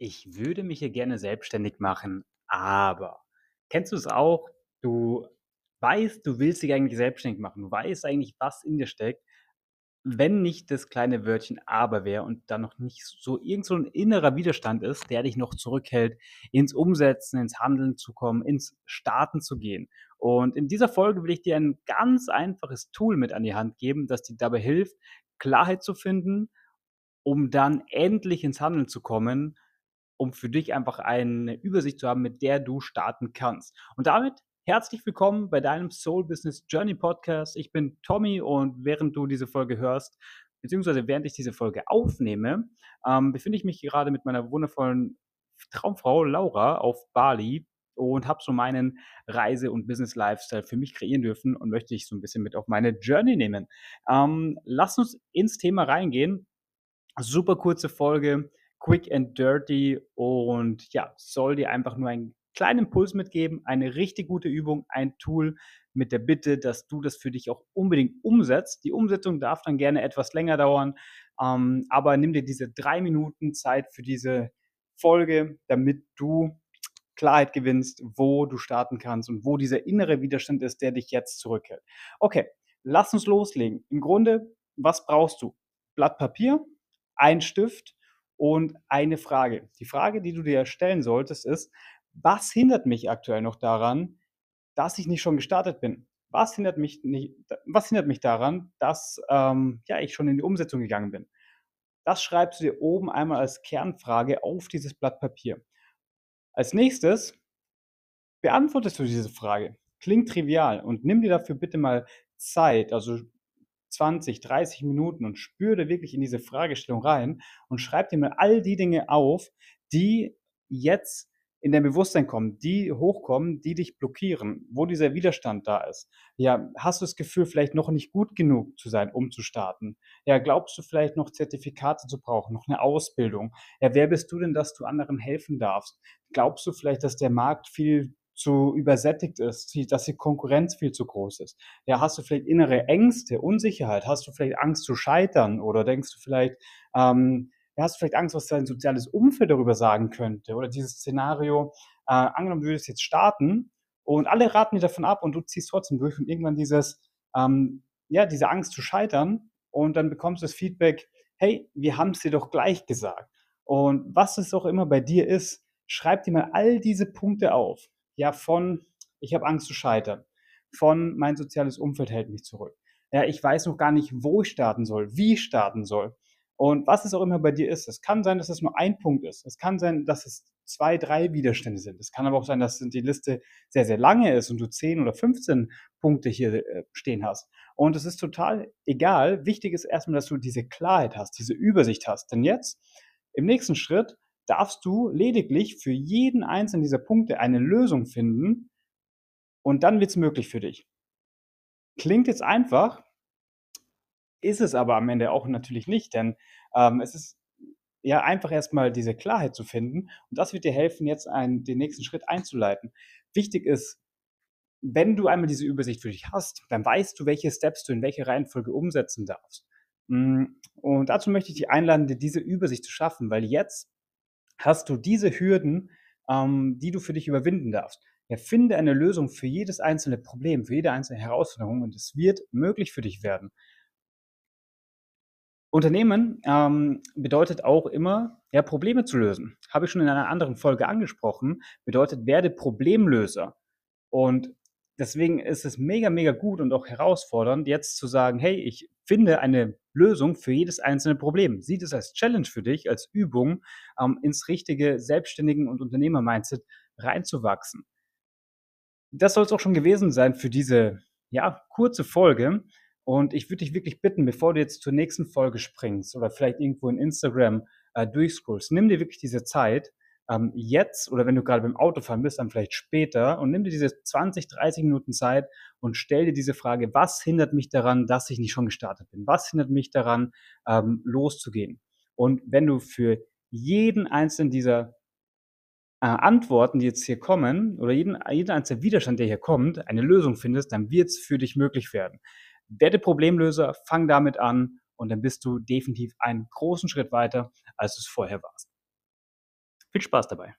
Ich würde mich hier gerne selbstständig machen, aber kennst du es auch? Du weißt, du willst dich eigentlich selbstständig machen. Du weißt eigentlich, was in dir steckt, wenn nicht das kleine Wörtchen „aber“ wäre und da noch nicht so irgend so 'n innerer Widerstand ist, der dich noch zurückhält, ins Umsetzen, ins Handeln zu kommen, ins Starten zu gehen. Und in dieser Folge will ich dir ein ganz einfaches Tool mit an die Hand geben, das dir dabei hilft, Klarheit zu finden, um dann endlich ins Handeln zu kommen, um für dich einfach eine Übersicht zu haben, mit der du starten kannst. Und damit herzlich willkommen bei deinem Soul Business Journey Podcast. Ich bin Tommy und während du diese Folge hörst, beziehungsweise während ich diese Folge aufnehme, ähm, befinde ich mich gerade mit meiner wundervollen Traumfrau Laura auf Bali und habe so meinen Reise- und Business-Lifestyle für mich kreieren dürfen und möchte dich so ein bisschen mit auf meine Journey nehmen. Ähm, lass uns ins Thema reingehen. Super kurze Folge, quick and dirty und ja, soll dir einfach nur einen kleinen Impuls mitgeben, eine richtig gute Übung, ein Tool mit der Bitte, dass du das für dich auch unbedingt umsetzt. Die Umsetzung darf dann gerne etwas länger dauern, ähm, aber nimm dir diese drei Minuten Zeit für diese Folge, damit du Klarheit gewinnst, wo du starten kannst und wo dieser innere Widerstand ist, der dich jetzt zurückhält. Okay, lass uns loslegen. Im Grunde, was brauchst du? Blatt Papier, ein Stift und eine Frage. Die Frage, die du dir stellen solltest, ist, was hindert mich aktuell noch daran, dass ich nicht schon gestartet bin? Was hindert mich, nicht, was hindert mich daran, dass ähm, ja, ich schon in die Umsetzung gegangen bin? Das schreibst du dir oben einmal als Kernfrage auf dieses Blatt Papier. Als nächstes beantwortest du diese Frage. Klingt trivial und nimm dir dafür bitte mal Zeit, also 20, 30 Minuten und spüre wirklich in diese Fragestellung rein und schreib dir mal all die Dinge auf, die jetzt in dein Bewusstsein kommen, die hochkommen, die dich blockieren, wo dieser Widerstand da ist. Ja, hast du das Gefühl, vielleicht noch nicht gut genug zu sein, um zu starten? Ja, glaubst du vielleicht noch Zertifikate zu brauchen, noch eine Ausbildung? Ja, wer bist du denn, dass du anderen helfen darfst? Glaubst du vielleicht, dass der Markt viel zu übersättigt ist, dass die Konkurrenz viel zu groß ist. Ja, hast du vielleicht innere Ängste, Unsicherheit? Hast du vielleicht Angst zu scheitern? Oder denkst du vielleicht, ähm, hast du vielleicht Angst, was dein soziales Umfeld darüber sagen könnte? Oder dieses Szenario, äh, angenommen, du würdest jetzt starten und alle raten dir davon ab und du ziehst trotzdem durch und irgendwann dieses, ähm, ja, diese Angst zu scheitern und dann bekommst du das Feedback, hey, wir haben es dir doch gleich gesagt. Und was es auch immer bei dir ist, schreib dir mal all diese Punkte auf ja, von ich habe Angst zu scheitern, von mein soziales Umfeld hält mich zurück. Ja, ich weiß noch gar nicht, wo ich starten soll, wie ich starten soll. Und was es auch immer bei dir ist. Es kann sein, dass es nur ein Punkt ist. Es kann sein, dass es zwei, drei Widerstände sind. Es kann aber auch sein, dass die Liste sehr, sehr lange ist und du 10 oder 15 Punkte hier äh, stehen hast. Und es ist total egal. Wichtig ist erstmal, dass du diese Klarheit hast, diese Übersicht hast. Denn jetzt, im nächsten Schritt, darfst du lediglich für jeden einzelnen dieser Punkte eine Lösung finden und dann wird es möglich für dich. Klingt jetzt einfach, ist es aber am Ende auch natürlich nicht, denn ähm, es ist ja einfach erstmal diese Klarheit zu finden und das wird dir helfen, jetzt einen, den nächsten Schritt einzuleiten. Wichtig ist, wenn du einmal diese Übersicht für dich hast, dann weißt du, welche Steps du in welche Reihenfolge umsetzen darfst. Mm, und dazu möchte ich dich einladen, dir diese Übersicht zu schaffen, weil jetzt hast du diese Hürden, ähm, die du für dich überwinden darfst. Ja, finde eine Lösung für jedes einzelne Problem, für jede einzelne Herausforderung und es wird möglich für dich werden. Unternehmen ähm, bedeutet auch immer, ja, Probleme zu lösen. Habe ich schon in einer anderen Folge angesprochen. Bedeutet, werde Problemlöser. Und deswegen ist es mega, mega gut und auch herausfordernd, jetzt zu sagen, hey, ich finde eine Lösung für jedes einzelne Problem. Sieh es als Challenge für dich, als Übung, ähm, ins richtige Selbstständigen- und Unternehmer-Mindset reinzuwachsen. Das soll es auch schon gewesen sein für diese ja, kurze Folge. Und ich würde dich wirklich bitten, bevor du jetzt zur nächsten Folge springst oder vielleicht irgendwo in Instagram äh, durchscrollst, nimm dir wirklich diese Zeit, ähm, jetzt oder wenn du gerade beim Autofahren bist, dann vielleicht später und nimm dir diese 20, 30 Minuten Zeit und stell dir diese Frage, was hindert mich daran, dass ich nicht schon gestartet bin? Was hindert mich daran, ähm, loszugehen? Und wenn du für jeden einzelnen dieser äh, Antworten, die jetzt hier kommen, oder jeden, jeden einzelnen Widerstand, der hier kommt, eine Lösung findest, dann wird es für dich möglich werden. Werde Problemlöser, fang damit an und dann bist du definitiv einen großen Schritt weiter, als du es vorher warst. Viel Spaß dabei.